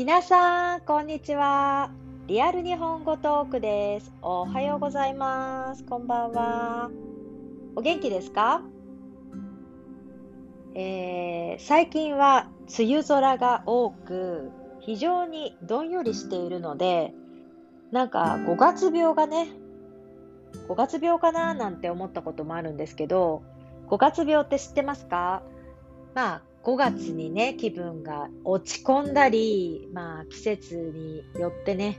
皆さん、こんにちは。リアル日本語トークです。おはようございます。こんばんは。お元気ですか、えー、最近は梅雨空が多く、非常にどんよりしているので、なんか5月病がね、5月病かななんて思ったこともあるんですけど、5月病って知ってますか？まあ、5月にね、気分が落ち込んだり、まあ季節によってね、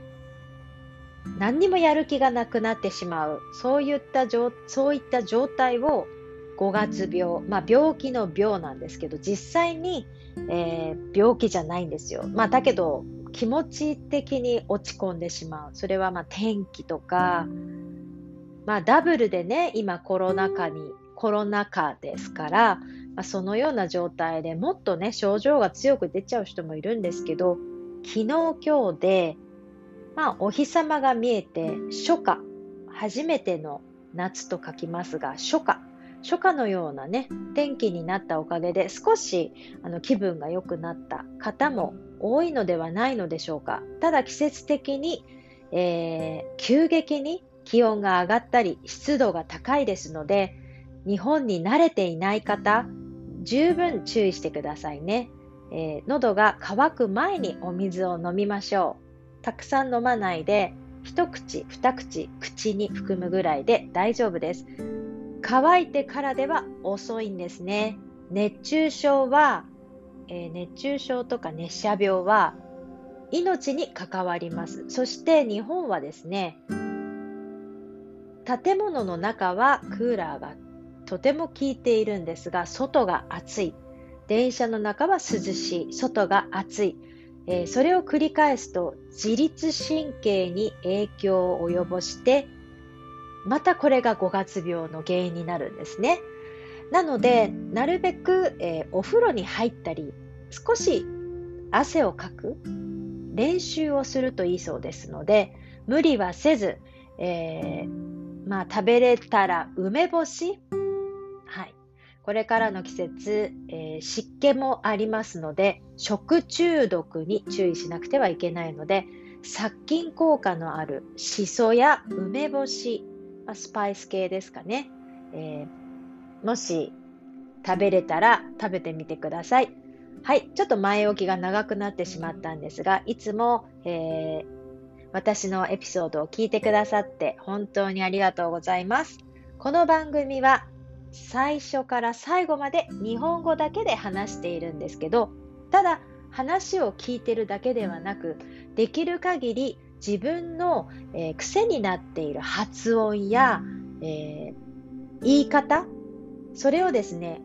何にもやる気がなくなってしまう、そういった状そういった状態を5月病、まあ病気の病なんですけど、実際に、えー、病気じゃないんですよ。まあだけど、気持ち的に落ち込んでしまう。それはまあ天気とか、まあダブルでね、今コロナ禍に、コロナ禍ですから、ま、そのような状態でもっとね、症状が強く出ちゃう人もいるんですけど、昨日今日で、まあ、お日様が見えて、初夏、初めての夏と書きますが、初夏、初夏のようなね、天気になったおかげで、少しあの気分が良くなった方も多いのではないのでしょうか。ただ季節的に、えー、急激に気温が上がったり、湿度が高いですので、日本に慣れていない方、十分注意してくださいね。えー、喉が渇く前にお水を飲みましょう。たくさん飲まないで、一口、二口、口に含むぐらいで大丈夫です。乾いてからでは遅いんですね。熱中症は、えー、熱中症とか熱射病は命に関わります。そして日本はですね、建物の中はクーラーがとても効いているんですが、外が暑い。電車の中は涼しい。外が暑い。えー、それを繰り返すと自律神経に影響を及ぼして、またこれが5月病の原因になるんですね。なので、なるべく、えー、お風呂に入ったり、少し汗をかく練習をするといいそうですので、無理はせず、えー、まあ食べれたら梅干し、はい。これからの季節、えー、湿気もありますので、食中毒に注意しなくてはいけないので、殺菌効果のあるしそや梅干し、スパイス系ですかね、えー、もし食べれたら食べてみてください。はい。ちょっと前置きが長くなってしまったんですが、いつも、えー、私のエピソードを聞いてくださって本当にありがとうございます。この番組は最初から最後まで日本語だけで話しているんですけどただ話を聞いてるだけではなくできる限り自分の、えー、癖になっている発音や、えー、言い方それをですね、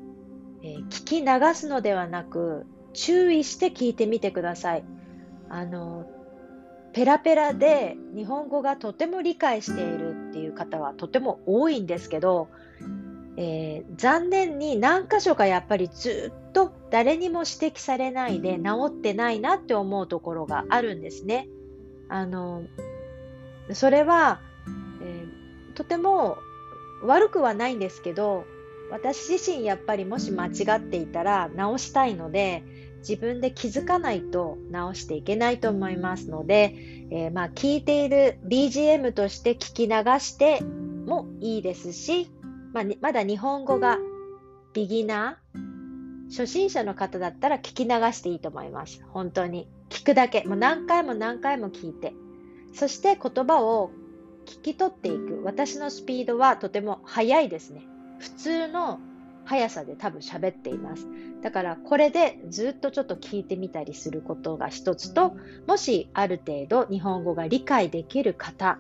えー、聞き流すのではなく注意して聞いてみてください。あのペラペラで日本語がとても理解しているっていう方はとても多いんですけどえー、残念に何箇所かやっぱりずっと誰にも指摘されないで治ってないなって思うところがあるんですね。あのそれは、えー、とても悪くはないんですけど私自身やっぱりもし間違っていたら直したいので自分で気づかないと直していけないと思いますので、えー、まあ聞いている BGM として聞き流してもいいですしまあ、まだ日本語がビギナー、初心者の方だったら聞き流していいと思います。本当に。聞くだけ。もう何回も何回も聞いて。そして言葉を聞き取っていく。私のスピードはとても速いですね。普通の速さで多分喋っています。だからこれでずっとちょっと聞いてみたりすることが一つと、もしある程度日本語が理解できる方、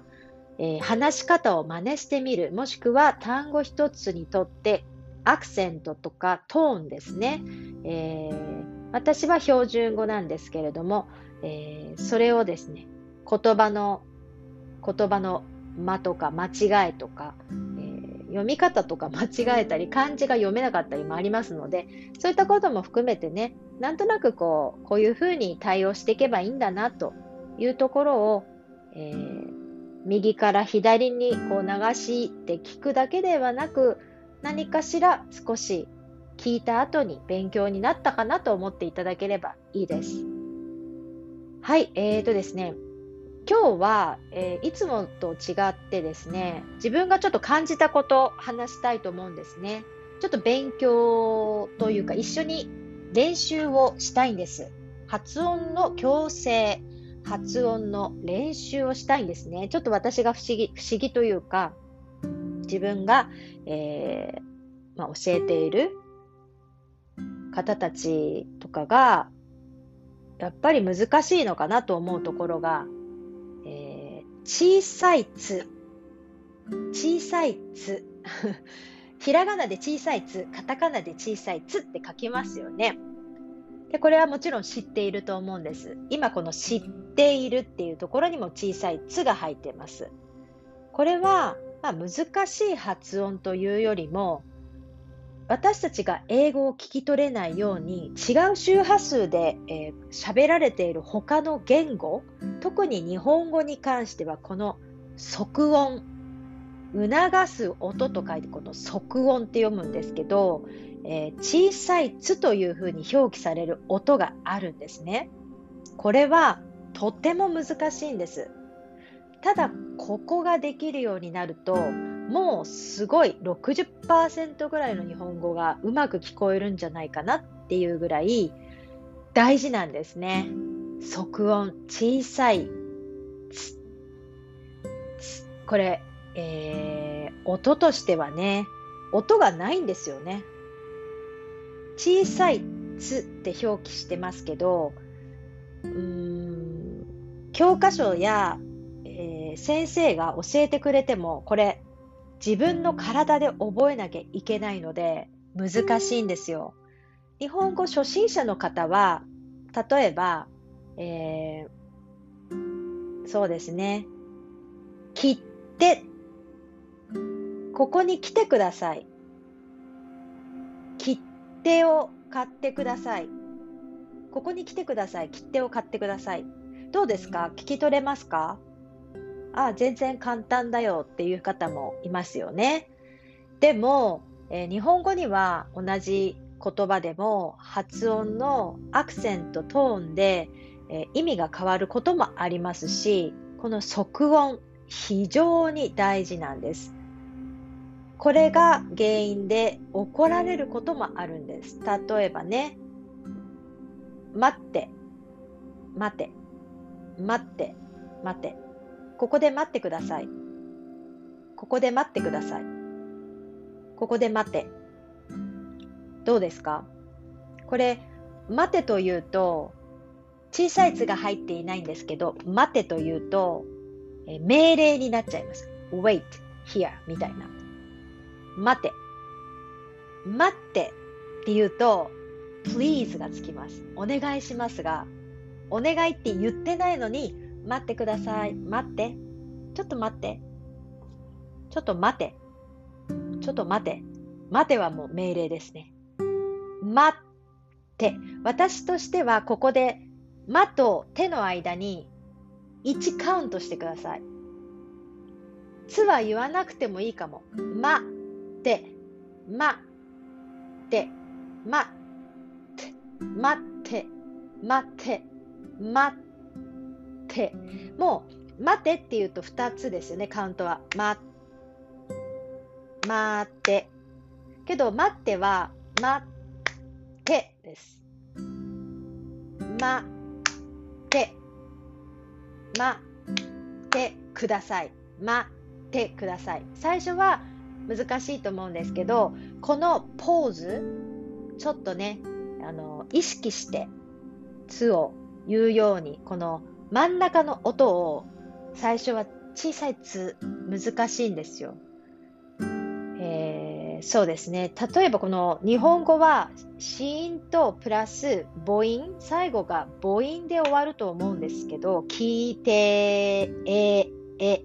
えー、話し方を真似してみる、もしくは単語一つにとってアクセントとかトーンですね。えー、私は標準語なんですけれども、えー、それをですね、言葉の、言葉の間とか間違いとか、え読み方とか間違えたり、漢字が読めなかったりもありますので、そういったことも含めてね、なんとなくこう、こういうふうに対応していけばいいんだなというところを、えー右から左にこう流して聞くだけではなく何かしら少し聞いた後に勉強になったかなと思っていただければいいです。はい、えーとですね、今日は、えー、いつもと違ってですね、自分がちょっと感じたこと話したいと思うんですね。ちょっと勉強というか一緒に練習をしたいんです。発音の矯正、発音の練習をしたいんですね。ちょっと私が不思議、不思議というか、自分が、えー、まあ、教えている方たちとかが、やっぱり難しいのかなと思うところが、えー、小さいつ、小さいつ、ひらがなで小さいつ、カタカナで小さいつって書きますよね。で、これはもちろん知っていると思うんです。今この知っているっていうところにも小さいつが入ってます。これは、まあ、難しい発音というよりも、私たちが英語を聞き取れないように違う周波数で喋、えー、られている他の言語特に日本語に関してはこの即音促す音と書いてこの即音って読むんですけどえー、小さい「つ」というふうに表記される音があるんですね。これはとても難しいんです。ただここができるようになるともうすごい60%ぐらいの日本語がうまく聞こえるんじゃないかなっていうぐらい大事なんですね。即音小さいつこれ、えー、音としてはね音がないんですよね。小さい「つ」って表記してますけどうーん教科書や、えー、先生が教えてくれてもこれ自分の体で覚えなきゃいけないので難しいんですよ。日本語初心者の方は例えば、えー、そうですね切ってここに来てください。切っ手を買ってください。ここに来てください。切手を買ってください。どうですか？聞き取れますか？あ、全然簡単だよっていう方もいますよね。でも、えー、日本語には同じ言葉でも発音のアクセント、トーンで、えー、意味が変わることもありますし、この即音、非常に大事なんです。これが原因で怒られることもあるんです。例えばね、待って、待て、待って、待て。ここで待ってください。ここで待ってください。ここで待て。どうですか？これ、待てというと、小さい「つ」が入っていないんですけど、待てというと、命令になっちゃいます。wait, here みたいな。待て。待ってって言うと、please がつきます。お願いしますが、お願いって言ってないのに、待ってください。待って。ちょっと待って。ちょっと待て。ちょっと待て。待てはもう命令ですね。待って。私としてはここで、まと手の間に1カウントしてください。つは言わなくてもいいかも。まて、ま、て、ま、て、まって、まて、まって。もう、待てって言うと2つですよね、カウントは。ま、待って。けど、待っては、待ってです。待って、待ってください。待ってください。最初は、難しいと思うんですけどこのポーズちょっとねあの意識して「つ」を言うようにこの真ん中の音を最初は小さい「つ」難しいんですよ。えー、そうですね例えばこの日本語は子音とプラス母音最後が母音で終わると思うんですけど聞いてええ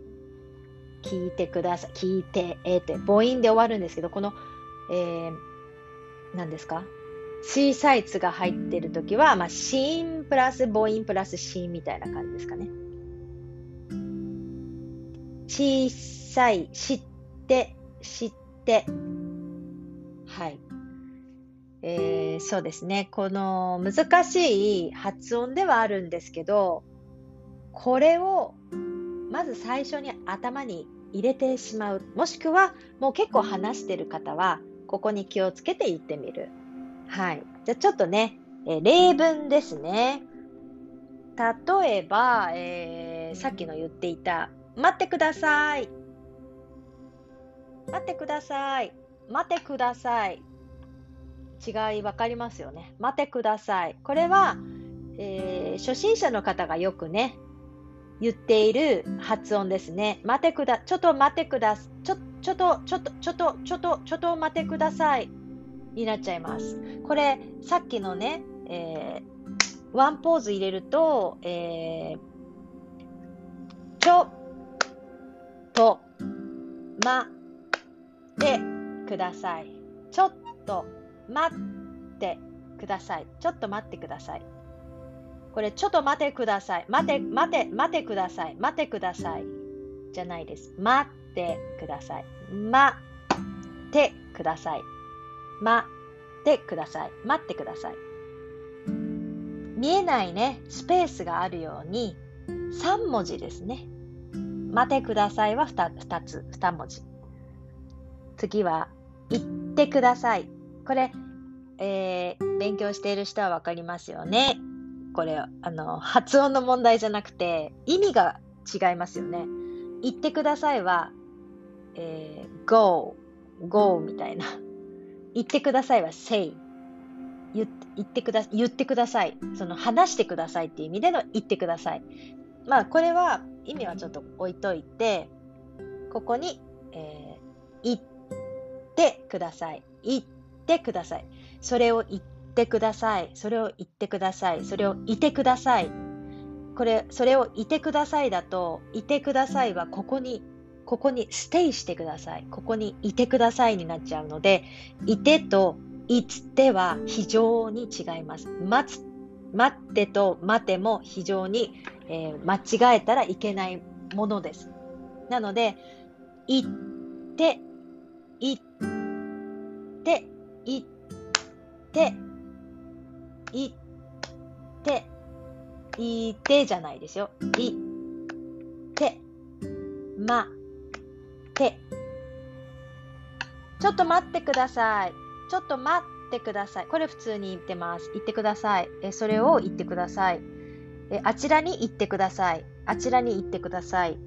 聞いてください。聞いて、えー、って母音で終わるんですけど、この、えー、何ですか？小さい「つ」が入ってるときは、まあ、子音プラス母音プラス子音みたいな感じですかね。小さい、知って、知って。はい。えー、そうですね。この難しい発音ではあるんですけど、これをまず最初に頭に入れてしまう。もしくは、もう結構話してる方は、ここに気をつけて言ってみる。はい。じゃあちょっとね、えー、例文ですね。例えば、えー、さっきの言っていた、待ってください。待ってください。待ってください。違い分かりますよね。待ってください。これは、えー、初心者の方がよくね、言っている発音ですね。待てくだ、ちょっと待ってくだ、ちょ、ちょっと、ちょっと、ちょっと、ちょっと、ちょっと待ってください。になっちゃいます。これ、さっきのね、えー、ワンポーズ入れると、えー、ちょ、と、ま、ってください。ちょっと、待ってください。ちょっと待ってください。これ、ちょっと待てください。待て、待て、待てください。待てください。じゃないです。待ってください。待ってください。待ってください。待ってください。見えないね、スペースがあるように、3文字ですね。待てくださいは 2, 2つ、2文字。次は、言ってください。これ、えー、勉強している人はわかりますよね。これ、あの、発音の問題じゃなくて、意味が違いますよね。言ってくださいは、えー、go, go みたいな。言ってくださいは say。言ってくだ言ってください。その話してくださいっていう意味での言ってください。まあ、これは意味はちょっと置いといて、ここに、えー、言ってください。言ってください。それを言っってください。それを言ってください。それをいてください。これ、それをいてくださいだと、いてくださいはここに、ここにステイしてください。ここにいてくださいになっちゃうので、いてといつては非常に違います。待つ、待ってと待ても非常に、えー、間違えたらいけないものです。なので、いって、いって、いって、いて、いてじゃないですよ。い、て、ま、て。ちょっと待ってください。ちょっと待ってください。これ普通に言ってます。言ってください。えそれを言ってくださいえ。あちらに行ってください。あちらに行ってください。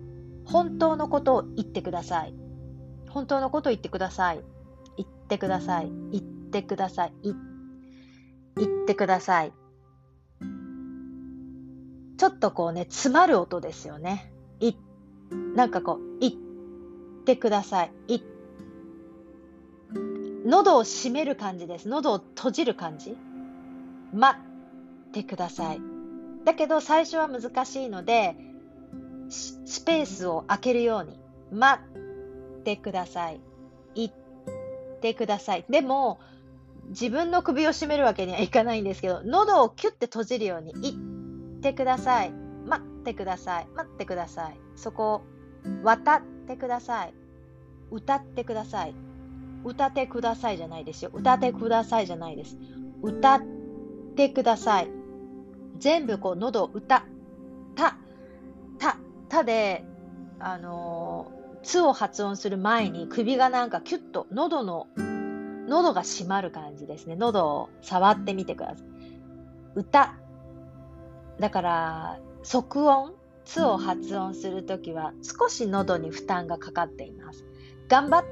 本当のことを言ってください。本当のことを言ってください。言ってください。言ってください。言って言ってください。ちょっとこうね、詰まる音ですよね。い、なんかこう、言ってください。い、喉を閉める感じです。喉を閉じる感じ。待ってください。だけど最初は難しいので、スペースを空けるように。待ってください。言ってください。でも、自分の首を絞めるわけにはいかないんですけど、喉をキュッて閉じるように言ってください。待ってください。待ってください。そこを渡ってください。歌ってください。歌ってくださいじゃないですよ。歌ってくださいじゃないです。歌ってください。全部こう喉を歌、た、た、たで、あのー、つを発音する前に首がなんかキュッと喉の喉が閉まる感じですね。喉を触ってみてください。歌。だから、即音、つを発音するときは少し喉に負担がかかっています。頑張っ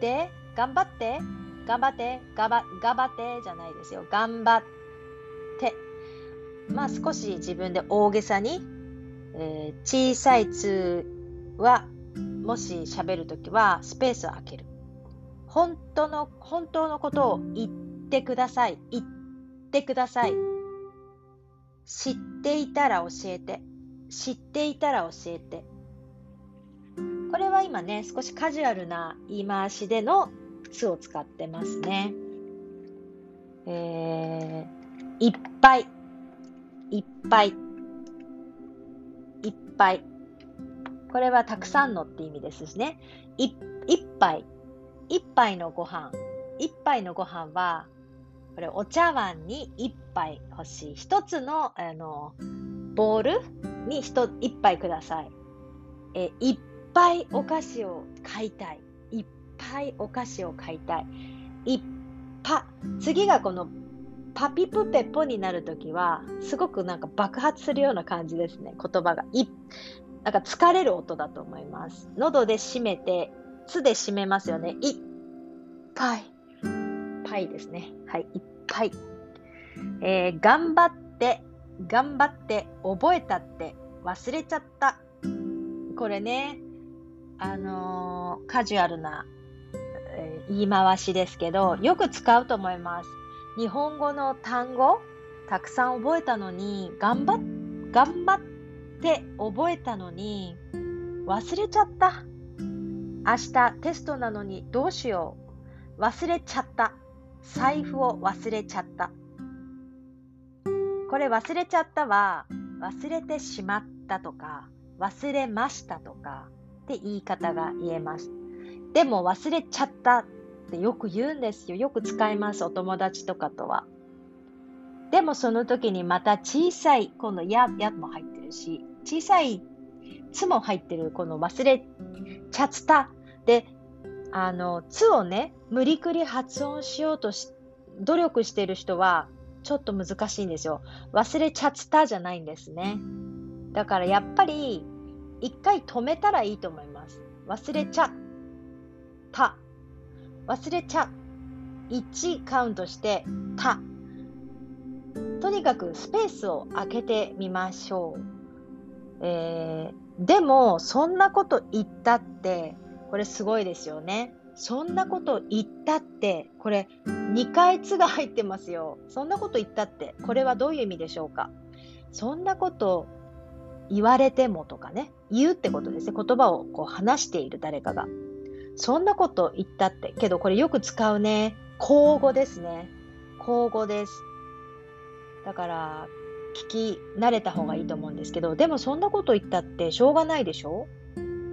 て、頑張って、頑張って、頑張頑張ってじゃないですよ。頑張って。まあ少し自分で大げさに、えー、小さいつはもし喋るときはスペースを空ける。本当の、本当のことを言ってください。言ってください。知っていたら教えて。知っていたら教えて。これは今ね、少しカジュアルな言い回しでのつを使ってますね。えー、いっぱい、いっぱい、いっぱい。これはたくさんのって意味ですしね。い一杯、一杯のご飯。一杯のご飯は、これお茶碗に一杯欲しい。一つの、あの、ボールに一一杯ください。えいっぱいお菓子を買いたい。いっぱいお菓子を買いたい。いっぱ。次がこのパピプペポになるときは、すごくなんか爆発するような感じですね。言葉が。いなんか疲れる音だと思います。喉で締めて、つで締めますよね。いっぱい。パイですね。はい、いっぱい。えー、頑張って、頑張って、覚えたって、忘れちゃった。これね、あのー、カジュアルな、えー、言い回しですけど、よく使うと思います。日本語の単語、たくさん覚えたのに、頑張っ、頑張って覚えたのに、忘れちゃった。明日テストなのにどうしよう。忘れちゃった。財布を忘れちゃった。これ忘れちゃったは忘れてしまったとか忘れましたとかって言い方が言えます。でも忘れちゃったってよく言うんですよ。よく使います。お友達とかとは。でもその時にまた小さい、このや、やも入ってるし、小さいつも入ってるこの忘れちゃった。で、あの、つをね、無理くり発音しようとし、努力している人は、ちょっと難しいんですよ。忘れちゃったじゃないんですね。だからやっぱり、一回止めたらいいと思います。忘れちゃった。忘れちゃ。1カウントしてた。とにかくスペースを空けてみましょう。えー、でも、そんなこと言ったって、これすごいですよね。そんなこと言ったって、これ2回「つ」が入ってますよ。そんなこと言ったって、これはどういう意味でしょうかそんなこと言われてもとかね、言うってことですね。言葉をこう話している誰かが。そんなこと言ったって、けどこれよく使うね。口語ですね。口語です。だから、聞き慣れた方がいいと思うんですけど、でもそんなこと言ったってしょうがないでしょ？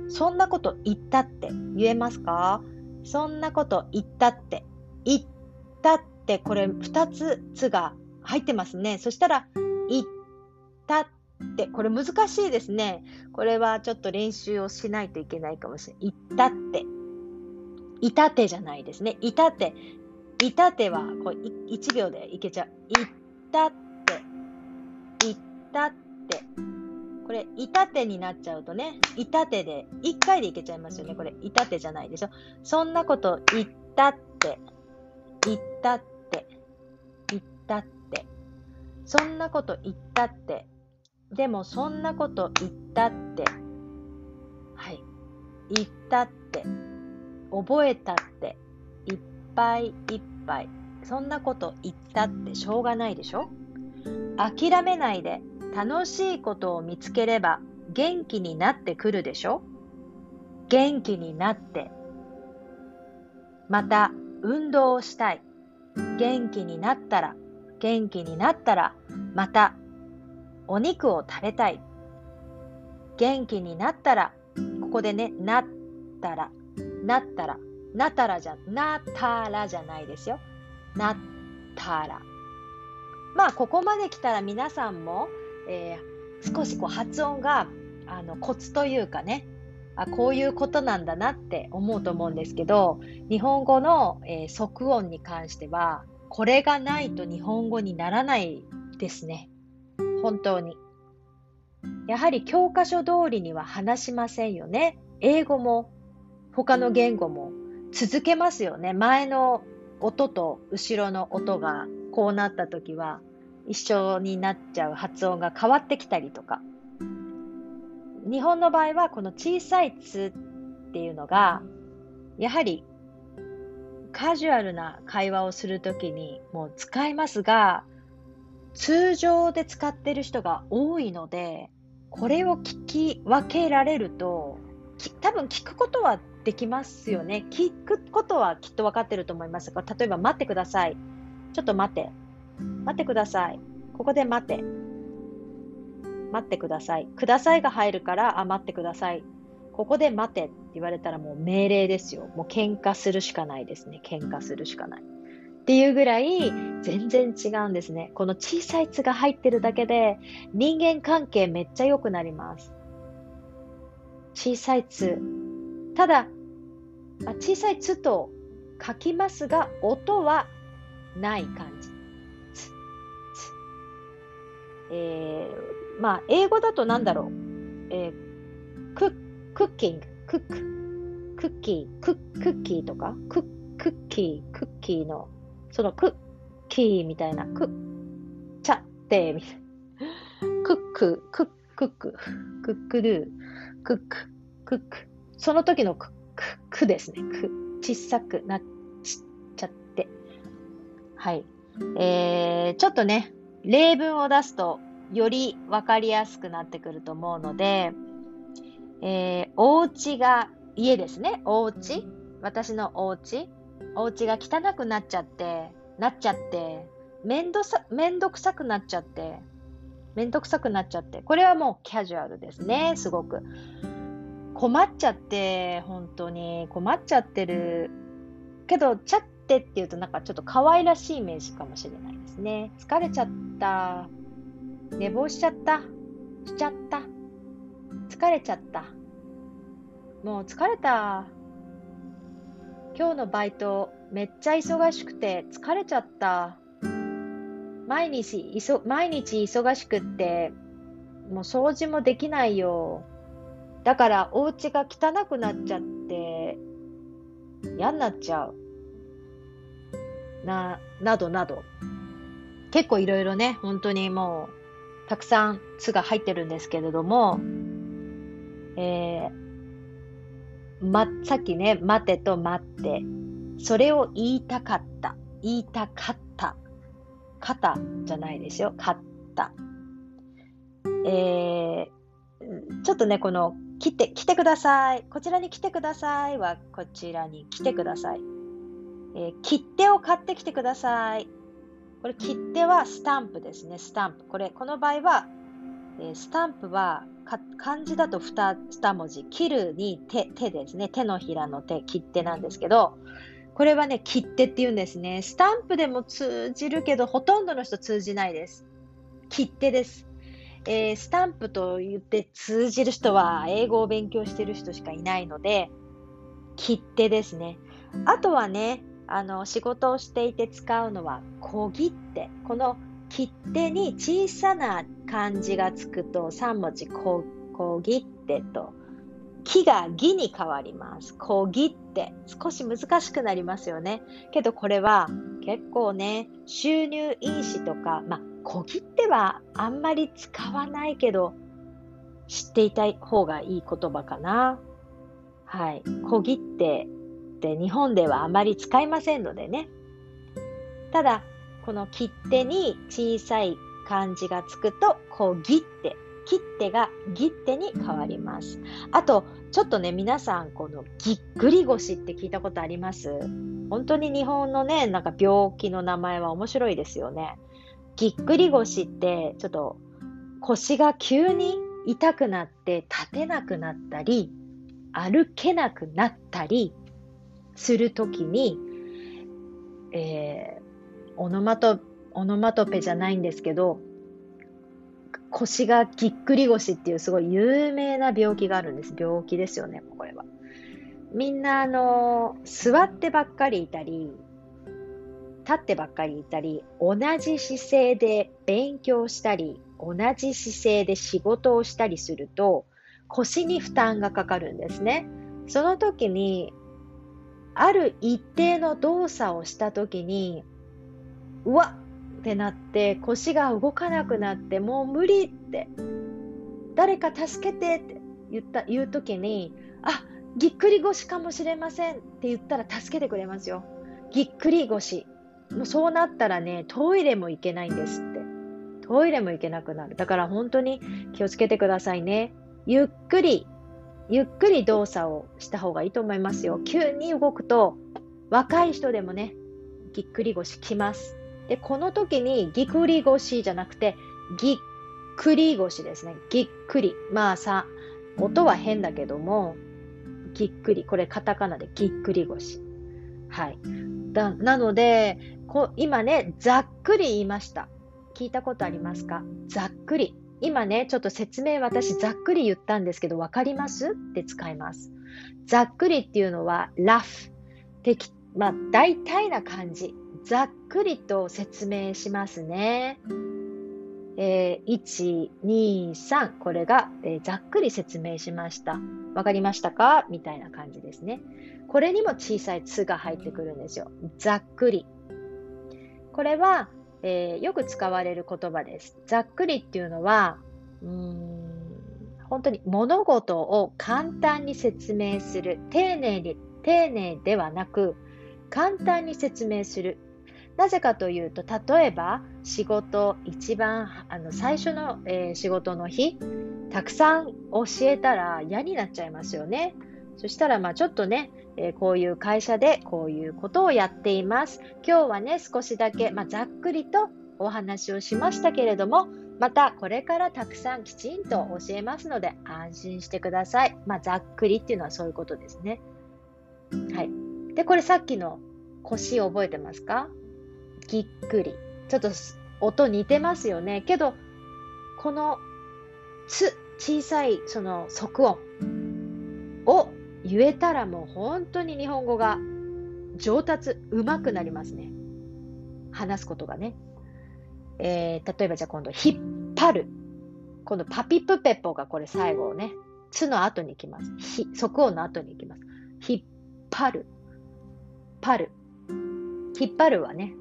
そんなこと言ったって言えますか？そんなこと言ったって。言ったって、これ2つ「つ」が入ってますね。そしたら、言ったって、これ難しいですね。これはちょっと練習をしないといけないかもしれない。言ったって。いたてじゃないですね。いたて。いたてはこう1秒でいけちゃう。言ったって。たって。これ、いたてになっちゃうとね、いたてで、1回でいけちゃいますよね。これ、いたてじゃないでしょ。そんなこと言ったって、言ったって、言ったって。そんなこと言ったって。でも、そんなこと言ったって。はい。言ったって。覚えたって。いっぱいいっぱい。そんなこと言ったってしょうがないでしょ諦めないで楽しいことを見つければ元気になってくるでしょ？元気になって。また、運動をしたい。元気になったら、元気になったら、また、お肉を食べたい。元気になったら、ここでね、なったら、なったら、なったらじゃ、なったらじゃないですよ。なったら。まあ、ここまで来たら皆さんも、えー、少しこう発音があのコツというかねあこういうことなんだなって思うと思うんですけど日本語の、えー、即音に関してはこれがないと日本語にならないですね。本当に。やはり教科書通りには話しませんよね。英語も他の言語も続けますよね。前の音と後ろの音がこうなった時は。一緒になっちゃう発音が変わってきたりとか。日本の場合はこの小さい「つ」っていうのがやはりカジュアルな会話をするときにもう使いますが通常で使ってる人が多いのでこれを聞き分けられると多分聞くことはできますよね。聞くことはきっと分かってると思いますが例えば待ってください。ちょっと待って。待ってください。ここで待て。待ってください。くださいが入るから、あ、待ってください。ここで待てって言われたらもう命令ですよ。もう喧嘩するしかないですね。喧嘩するしかない。っていうぐらい全然違うんですね。この小さい「つ」が入ってるだけで人間関係めっちゃ良くなります。小さい「つ」。ただ、小さい「つ」と書きますが、音はない感じ。えー、まあ、英語だとなんだろう。えー、ククッキング、クック、クッキー、ククッキーとか、クックッキー、クッキーの、そのクッキーみたいな、クッ、チャッテみたいな。クック、クックック、クックルー、クック、クック。その時のクック、クですね。ク、小さくなっちゃって。はい。えー、ちょっとね、例文を出すと、よりわかりやすくなってくると思うので、えー、お家が、家ですね。お家？私のお家？お家が汚くなっちゃって、なっちゃって、めんどさ、めんどくさくなっちゃって、めんどくさくなっちゃって、これはもうキャジュアルですね、すごく。困っちゃって、本当に困っちゃってる。けど、ちゃってって言うとなんかちょっと可愛らしいイメージかもしれないですね。疲れちゃった。寝坊しちゃった。しちゃった。疲れちゃった。もう疲れた。今日のバイトめっちゃ忙しくて疲れちゃった。毎日、いそ毎日忙しくって、もう掃除もできないよ。だからお家が汚くなっちゃって、嫌になっちゃう。な、などなど。結構いろいろね、本当にもう、たくさん「つ」が入ってるんですけれども、えー、ま、さっきね、待てと待って、それを言いたかった。言いたかった。肩じゃないですよ。かった。えー、ちょっとね、この、来て、来てください。こちらに来てくださいは、こちらに来てください。えー、切手を買ってきてください。これ、切手はスタンプですね。スタンプ。これ、この場合は、えー、スタンプは漢字だと 2, 2文字、切るに手手ですね。手のひらの手、切手なんですけど、これはね、切手って言うんですね。スタンプでも通じるけど、ほとんどの人通じないです。切手です。えー、スタンプと言って通じる人は英語を勉強してる人しかいないので、切手ですね。あとはね、あの仕事をしていて使うのは小切手。この切手に小さな漢字がつくと3文字小切手と木が義に変わります。小切手。少し難しくなりますよね。けどこれは結構ね、収入印紙とか、まあ、小切手はあんまり使わないけど、知っていた方がいい言葉かな。はい。小切手って日本ではあまり使いませんのでね。ただ、この切手に小さい漢字がつくと、小切手。切手が切手に変わります。あと、ちょっとね、皆さん、このぎっくり腰って聞いたことあります？本当に日本のね、なんか病気の名前は面白いですよね。ぎっくり腰って、ちょっと腰が急に痛くなって立てなくなったり、歩けなくなったりするときに、えオノマト、オノマトペじゃないんですけど、腰がぎっくり腰っていうすごい有名な病気があるんです。病気ですよね、これは。みんな、あの、座ってばっかりいたり、立ってばっかりいたり、同じ姿勢で勉強したり、同じ姿勢で仕事をしたりすると、腰に負担がかかるんですね。その時に、ある一定の動作をした時に、うわっってなって腰が動かなくなってもう無理って誰か助けてって言った言う時にあぎっくり腰かもしれませんって言ったら助けてくれますよ。ぎっくり腰。もうそうなったらねトイレも行けないんですって。トイレも行けなくなる。だから本当に気をつけてくださいね。ゆっくりゆっくり動作をした方がいいと思いますよ急に動くと若い人でもねぎっくり腰きますで、この時にぎっくり腰じゃなくて、ぎっくり腰ですね。ぎっくり。まあさ、音は変だけども、ぎっくり。これカタカナでぎっくり腰。はい。だなのでこ、今ね、ざっくり言いました。聞いたことありますか？ざっくり。今ね、ちょっと説明私ざっくり言ったんですけど、わかります？って使います。ざっくりっていうのは、ラフ。適まあ、大体な感じ。ざっくりと説明しますね。えー、1、2、3。これが、えー、ざっくり説明しました。わかりましたか？みたいな感じですね。これにも小さい「つ」が入ってくるんですよ。ざっくり。これは、えー、よく使われる言葉です。ざっくりっていうのは、うーん本当に物事を簡単に説明する。丁寧に、丁寧ではなく、簡単に説明する。なぜかというと、例えば仕事、一番あの最初の、えー、仕事の日、たくさん教えたら嫌になっちゃいますよね。そしたら、まあちょっとね、えー、こういう会社でこういうことをやっています。今日はね、少しだけ、まあ、ざっくりとお話をしましたけれども、またこれからたくさんきちんと教えますので安心してください。まあ、ざっくりっていうのはそういうことですね。はい。で、これさっきの腰覚えてますか？ぎっくり。ちょっと音似てますよね。けど、このつ、小さいその即音を言えたらもう本当に日本語が上達、うまくなりますね。話すことがね。えー、例えばじゃあ今度、引っ張る。今度、パピプペポがこれ最後ね、つの後に行きます。ひ、即音の後に行きます。引っ張る。パる。引っ張るはね、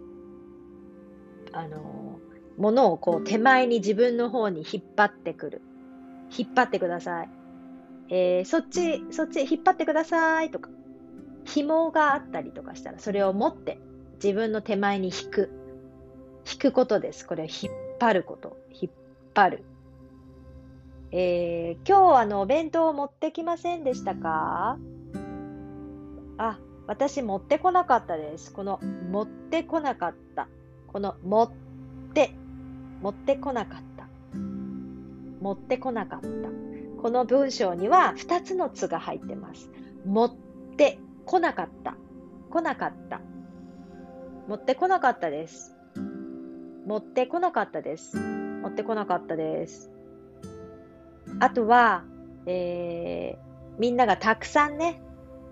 あのー、ものをこう手前に自分の方に引っ張ってくる。引っ張ってください。えー、そっち、そっち引っ張ってくださいとか、紐があったりとかしたら、それを持って自分の手前に引く。引くことです。これ引っ張ること。引っ張る。えー、今日あのお弁当を持ってきませんでしたか？あ、私持ってこなかったです。この持ってこなかった。この持って、持ってこなかった。持ってこなかった。この文章には2つのつが入ってます。持ってこなかった。来なかった。持ってこなかったです。持ってこなかったです。持ってこなかったです。あとは、えー、みんながたくさんね、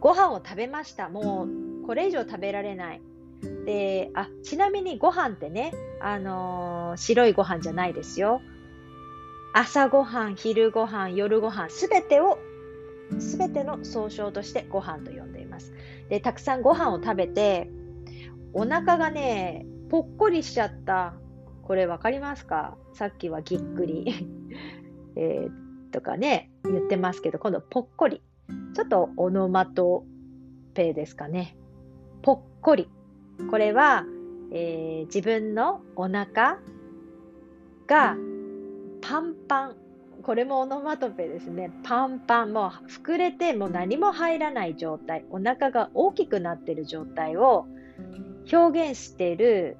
ご飯を食べました。もうこれ以上食べられない。で、あ、ちなみにご飯ってね、あのー、白いご飯じゃないですよ。朝ごはん、昼ごはん、夜ごはん、すべてを、すべての総称としてご飯と呼んでいます。で、たくさんご飯を食べて、お腹がね、ぽっこりしちゃった。これわかりますか？さっきはぎっくり えとかね、言ってますけど、今度ぽっこり。ちょっとオノマトペですかね。ぽっこり。これは、えー、自分のお腹がパンパン。これもオノマトペですね。パンパン。もう膨れてもう何も入らない状態。お腹が大きくなってる状態を表現してる、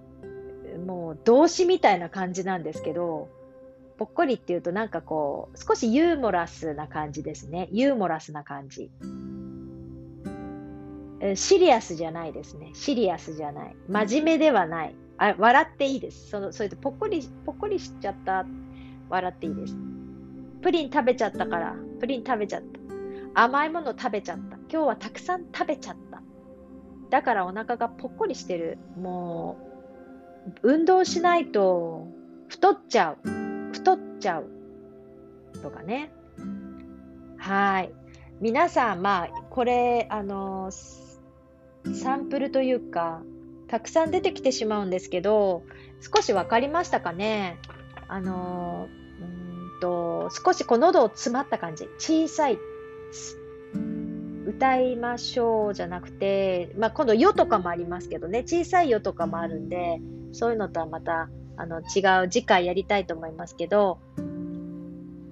もう動詞みたいな感じなんですけど、ぽっこりっていうとなんかこう、少しユーモラスな感じですね。ユーモラスな感じ。シリアスじゃないですね。シリアスじゃない。真面目ではない。あ笑っていいです。そのそれでぽっこり、ぽっこりしちゃった笑っていいです。プリン食べちゃったから、プリン食べちゃった。甘いもの食べちゃった。今日はたくさん食べちゃった。だからお腹がぽっこりしてる。もう、運動しないと太っちゃう。太っちゃう。とかね。はい。皆さん、まあ、これ、あの、サンプルというか、たくさん出てきてしまうんですけど、少しわかりましたかね？あのと、少しこう喉を詰まった感じ。小さい。歌いましょうじゃなくて、まあ、今度、よとかもありますけどね、小さいよとかもあるんで、そういうのとはまた、あの、違う、次回やりたいと思いますけど、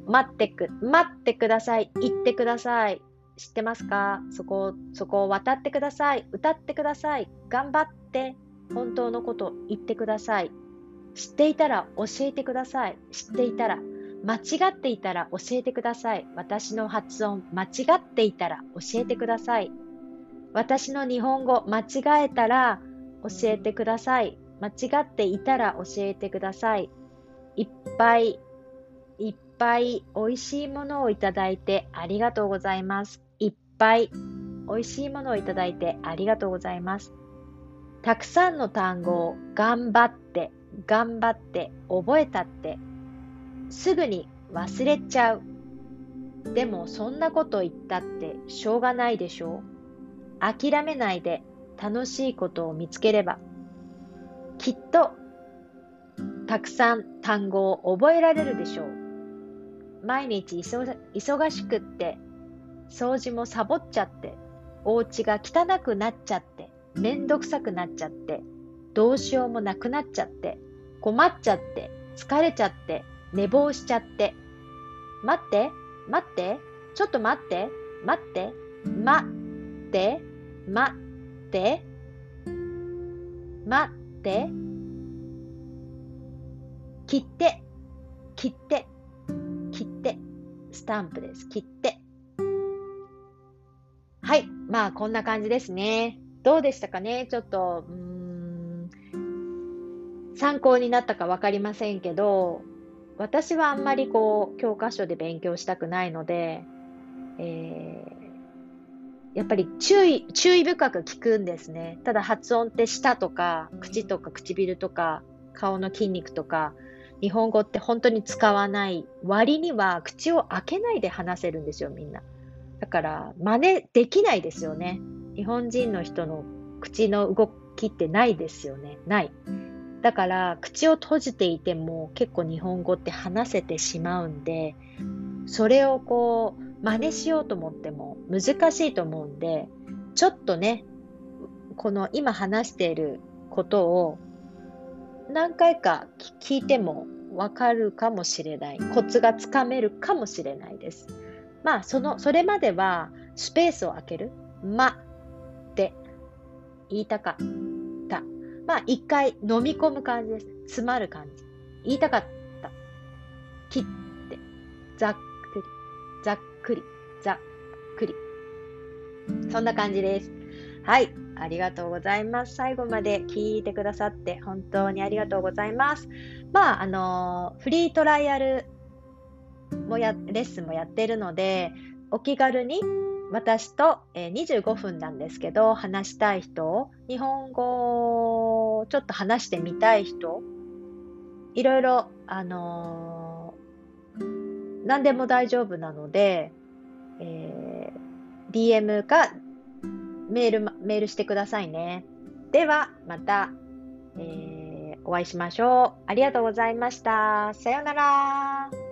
待ってく、待ってください。行ってください。知ってますか？そこを、そこを渡ってください。歌ってください。頑張って、本当のこと言ってください。知っていたら教えてください。知っていたら。間違っていたら教えてください。私の発音間違っていたら教えてください。私の日本語間違えたら教えてください。間違っていたら教えてください。いっぱい、いっぱい美味しいものをいただいてありがとうございます。いっぱい美味しいものをいただいてありがとうございます。たくさんの単語を頑張って、頑張って覚えたって、すぐに忘れちゃう。でもそんなこと言ったってしょうがないでしょう。諦めないで楽しいことを見つければ、きっとたくさん単語を覚えられるでしょう。毎日忙しくって、掃除もサボっちゃって、お家が汚くなっちゃって、めんどくさくなっちゃって、どうしようもなくなっちゃって、困っちゃって、疲れちゃって、寝坊しちゃって。待って、待って、ちょっと待って、待って、待って、待って、待って、切って、切って、切って、スタンプです。切って。はい。まあ、こんな感じですね。どうでしたかね？ちょっと、うん、参考になったかわかりませんけど、私はあんまりこう、教科書で勉強したくないので、えー、やっぱり注意、注意深く聞くんですね。ただ発音って舌とか、口とか唇とか、顔の筋肉とか、日本語って本当に使わない割には口を開けないで話せるんですよ、みんな。だから、真似できないですよね。日本人の人の口の動きってないですよね。ない。だから、口を閉じていても結構日本語って話せてしまうんで、それをこう、真似しようと思っても難しいと思うんで、ちょっとね、この今話していることを何回か聞いてもわかるかもしれない。コツがつかめるかもしれないです。まあ、その、それまではスペースを空ける。まって言いたか。まあ、一回飲み込む感じです。詰まる感じ。言いたかった。切って、ざっくり、ざっくり、ざっくり。そんな感じです。はい。ありがとうございます。最後まで聞いてくださって本当にありがとうございます。まあ、あの、フリートライアルもや、レッスンもやってるので、お気軽に私と、えー、25分なんですけど、話したい人、日本語をちょっと話してみたい人、いろいろ、あのー、何でも大丈夫なので、えー、DM かメール、メールしてくださいね。では、また、えー、お会いしましょう。ありがとうございました。さようなら。